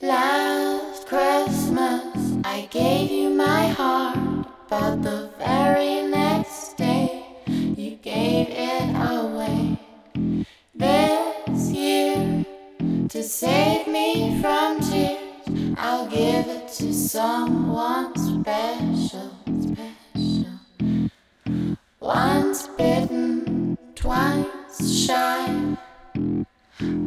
Last Christmas, I gave you my heart, but the very next day, you gave it away. This year, to save me from tears, I'll give it to someone special, special. Once bitten, twice shy.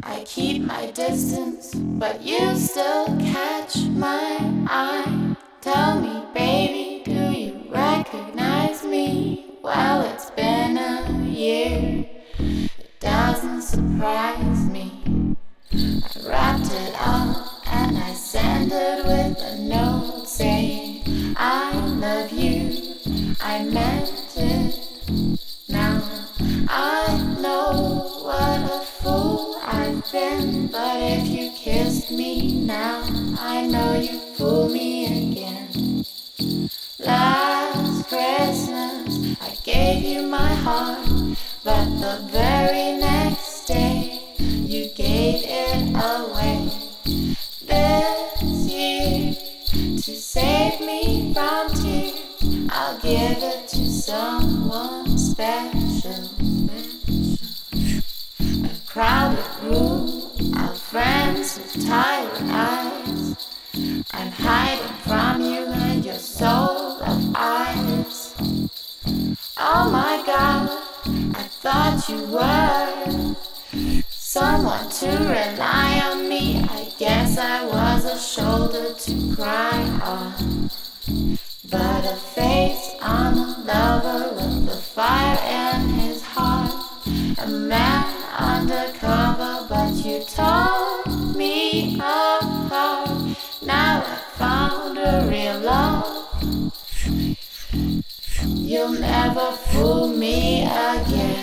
I keep my distance, but you still catch my eye. Tell me, baby, do you recognize me? Well, it's been a year, it doesn't surprise me. I wrapped it up and I it with shoulder to cry on. But a face on a lover with the fire in his heart. A man undercover, but you tore me apart. Now I found a real love. You'll never fool me. Again.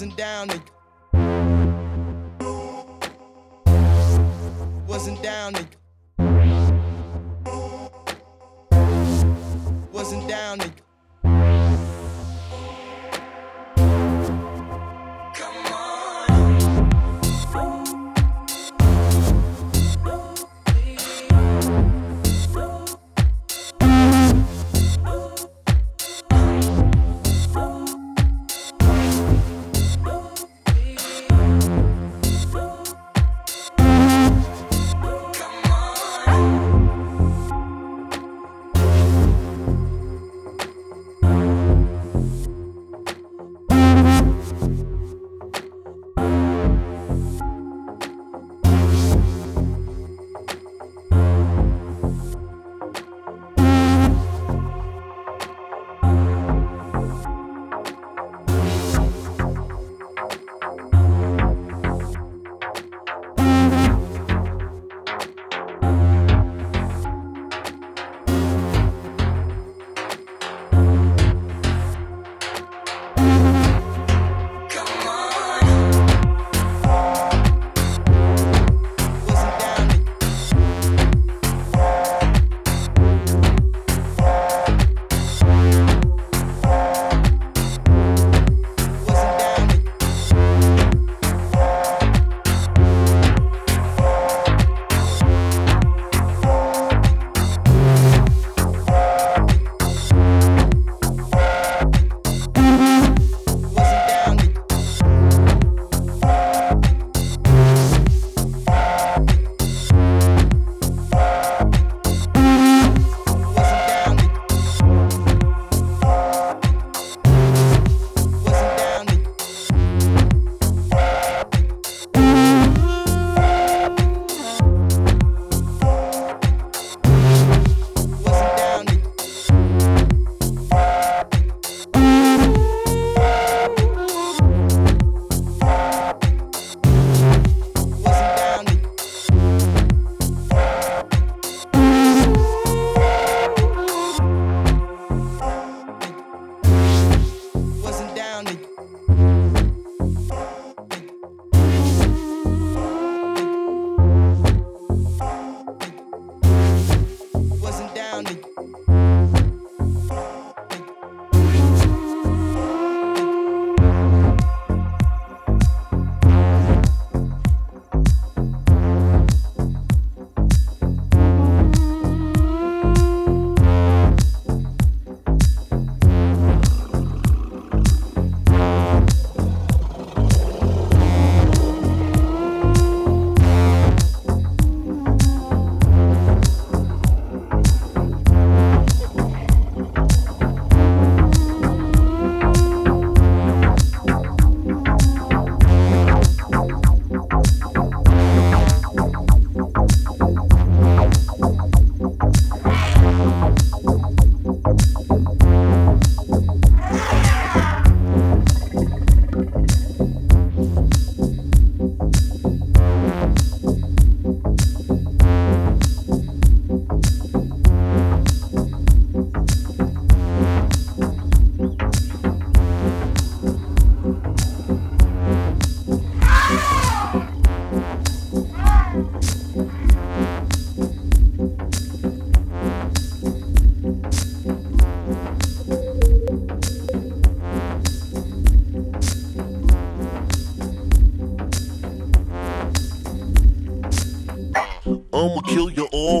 Wasn't down to Wasn't down to Wasn't down to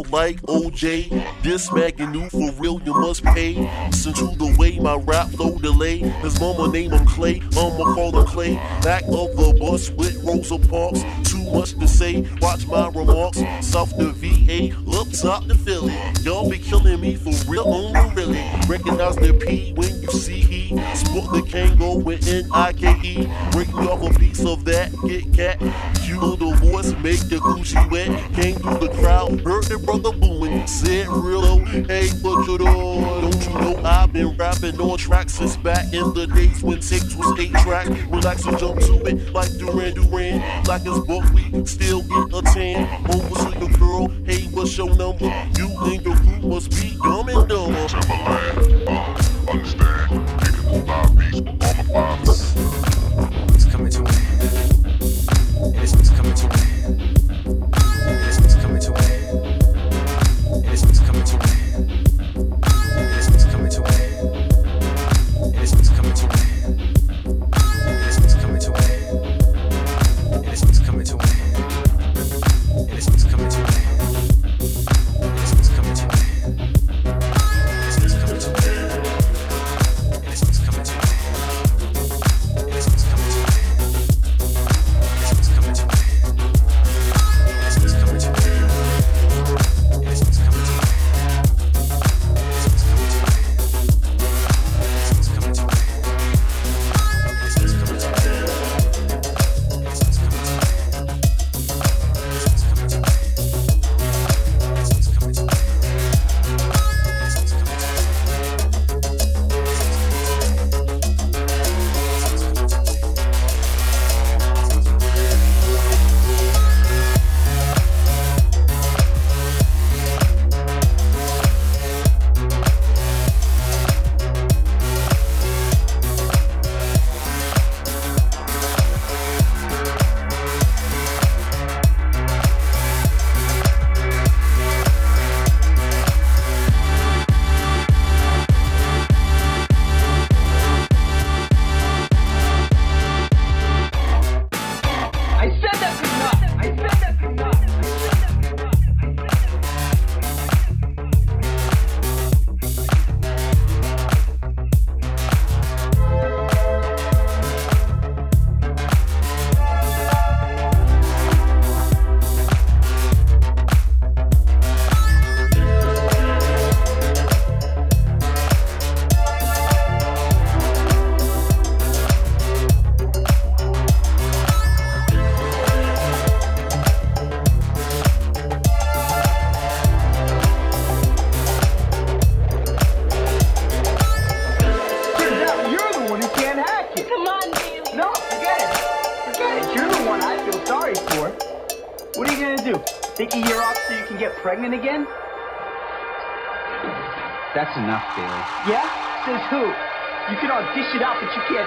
Like OJ, this Mac and new for real you must pay. Since who the my rap flow delay. His mama name him Clay, I'ma call him Clay. Back of the bus with Rosa Parks. Too much to say, watch my remarks. South the VA, up top the Philly. Y'all be killing me for real, only really. Recognize the P when you see he. Sport the Kangol with N-I-K-E. Break me off a piece of that, get cat. Cue the voice, make the Gucci wet. Came through the crowd, heard the brother booming. Said real low, hey, what you doing? Don't you know I've been rapping rapping on tracks since back in the days when six was eight track. Relax and jump to it like Duran Duran. Like as book, we still get a tan. Over to your girl, hey, what's your number? You and your group must be dumb and dumb. Timbaland, uh, understand. It's coming to me. it's coming to me.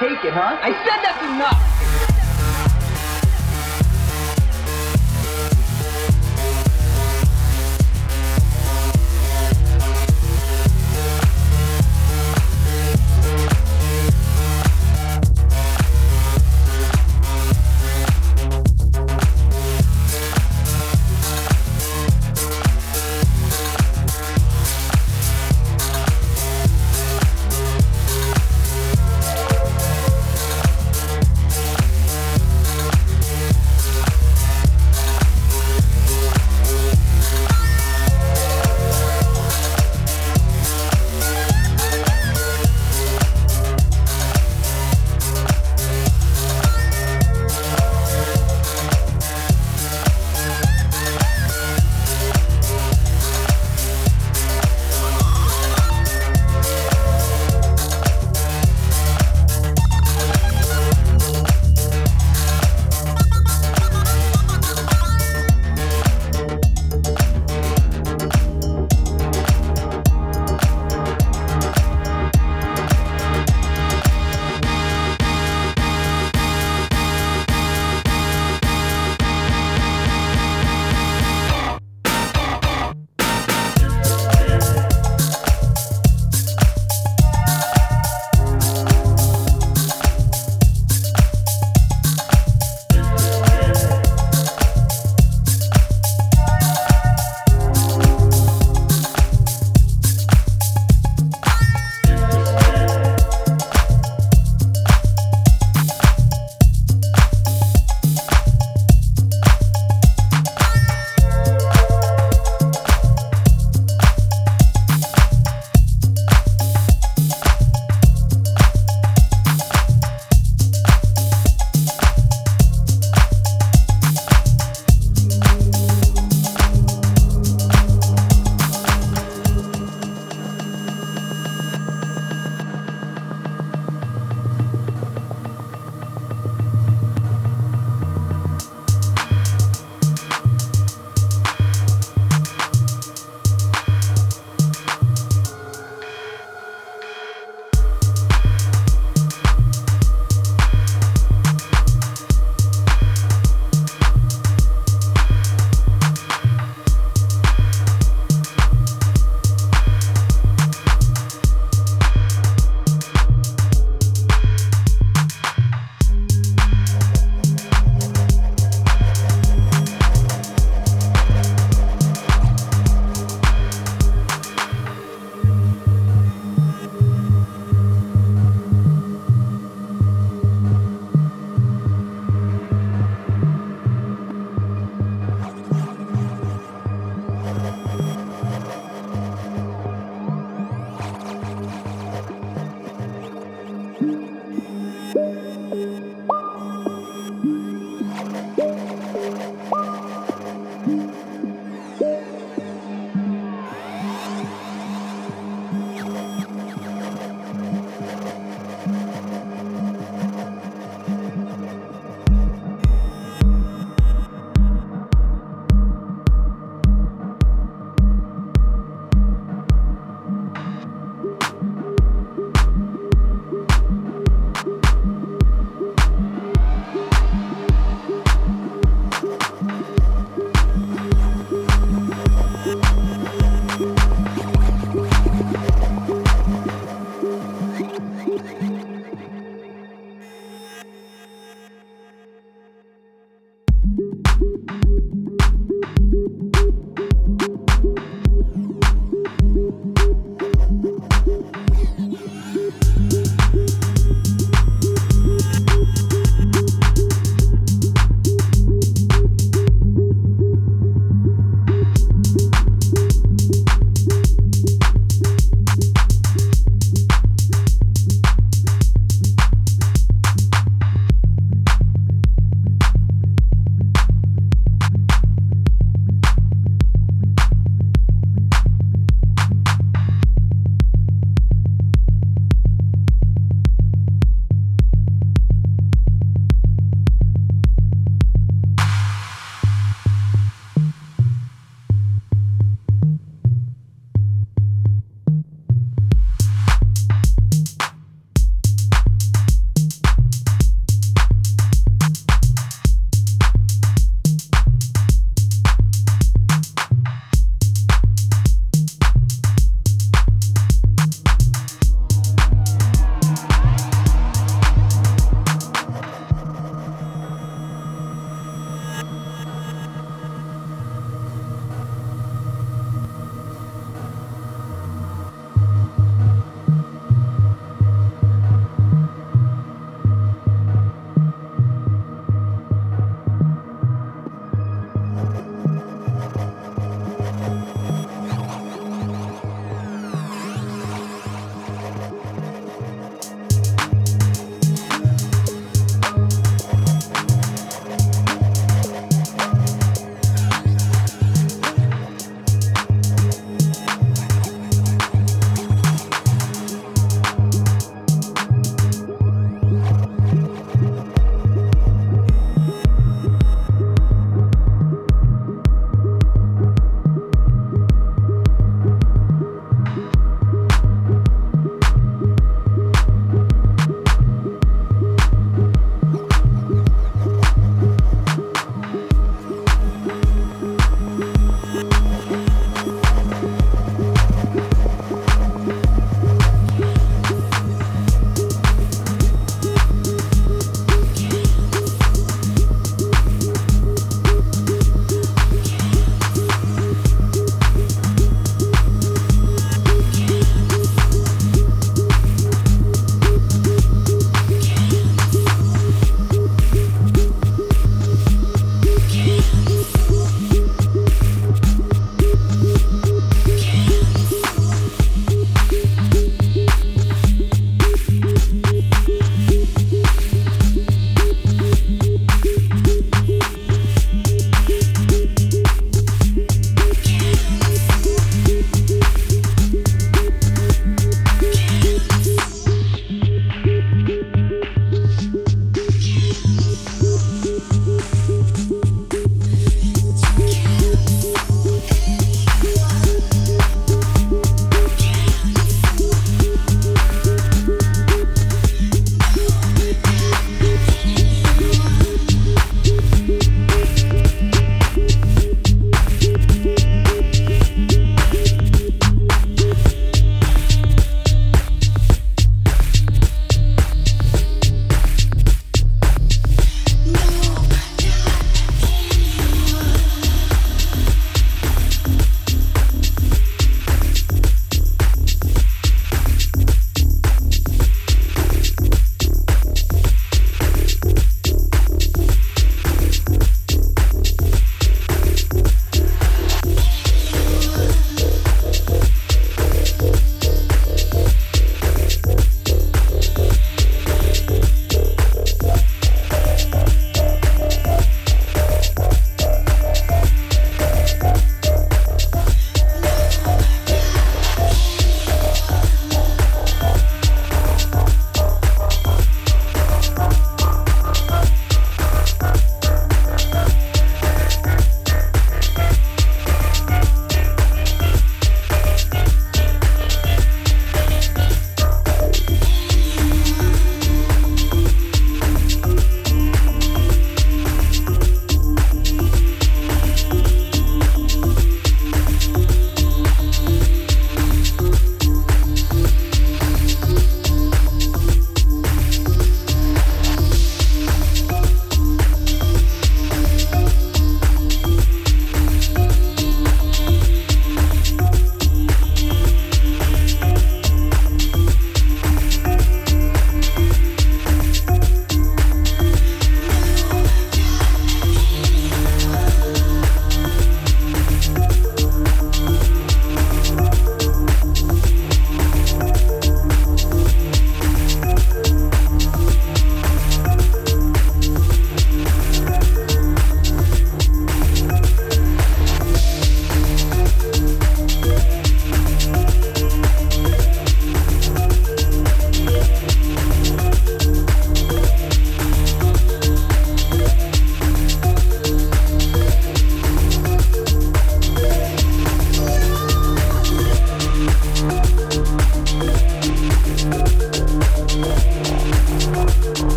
Take it, huh? I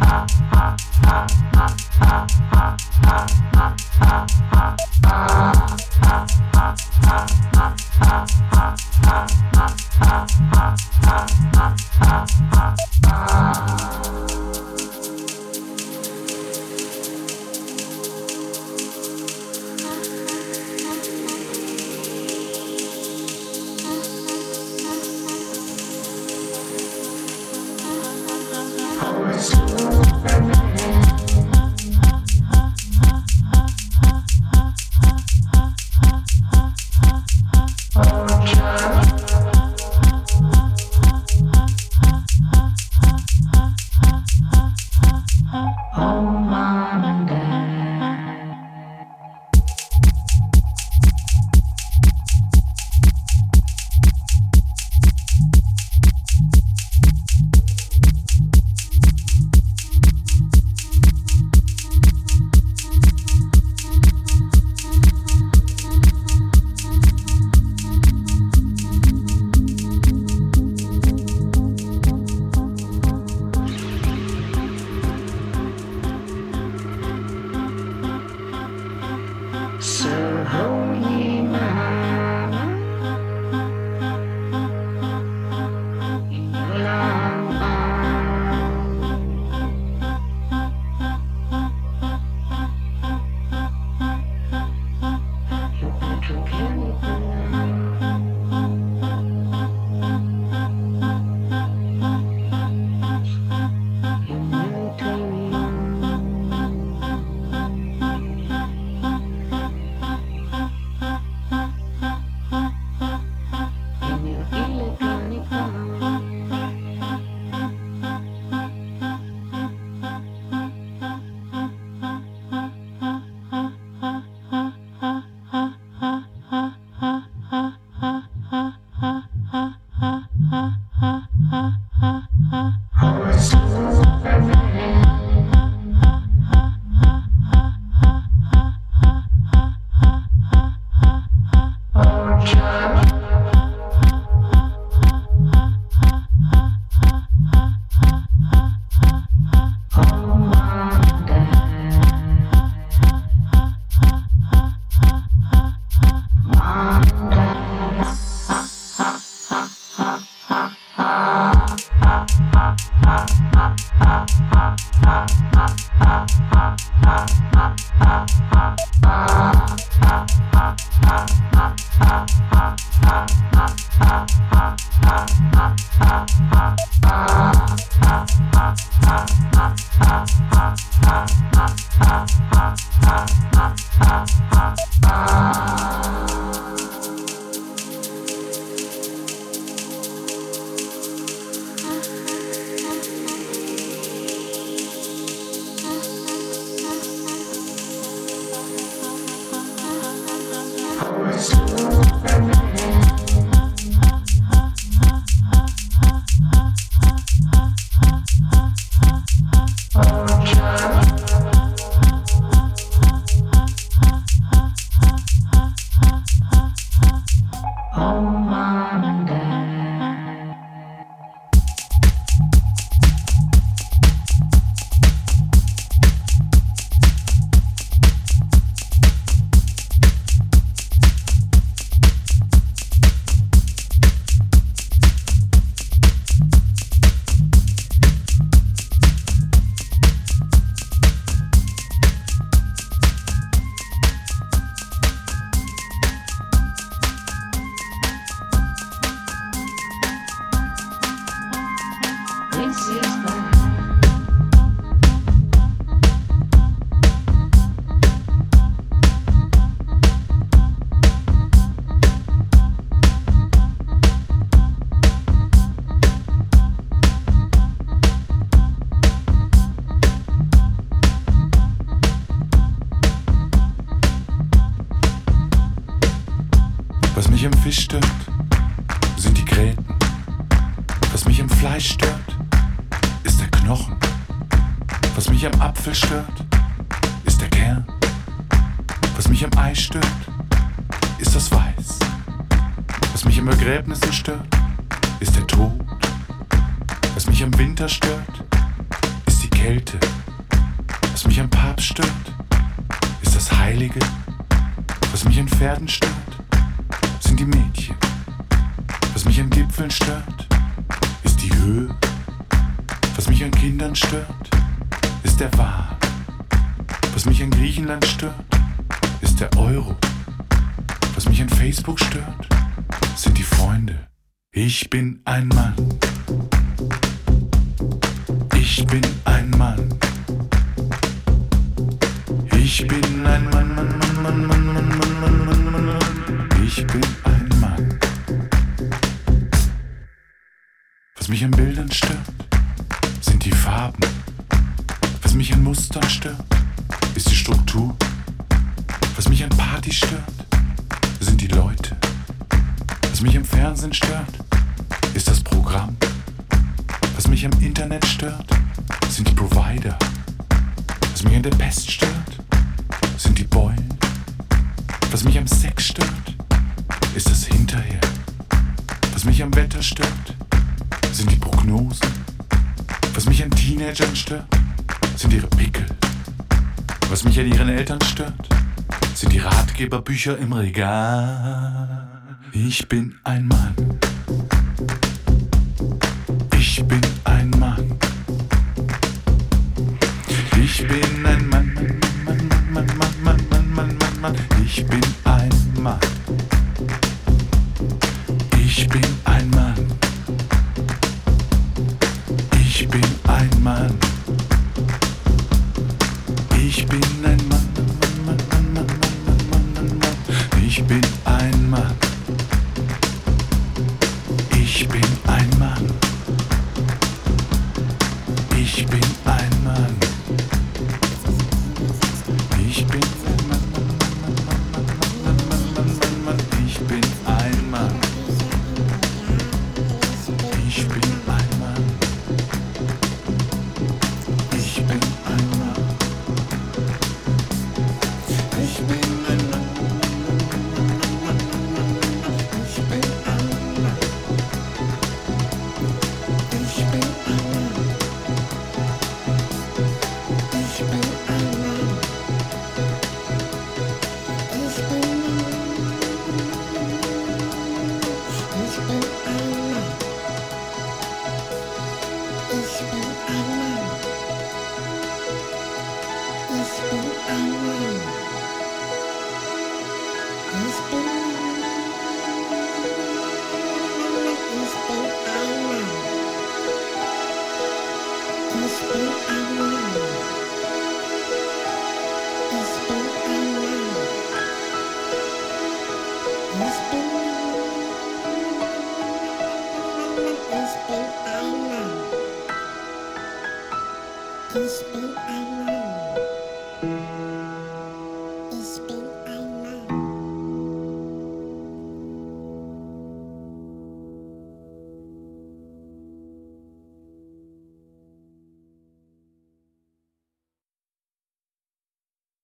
Was Ratgeberbücher im Regal. Ich bin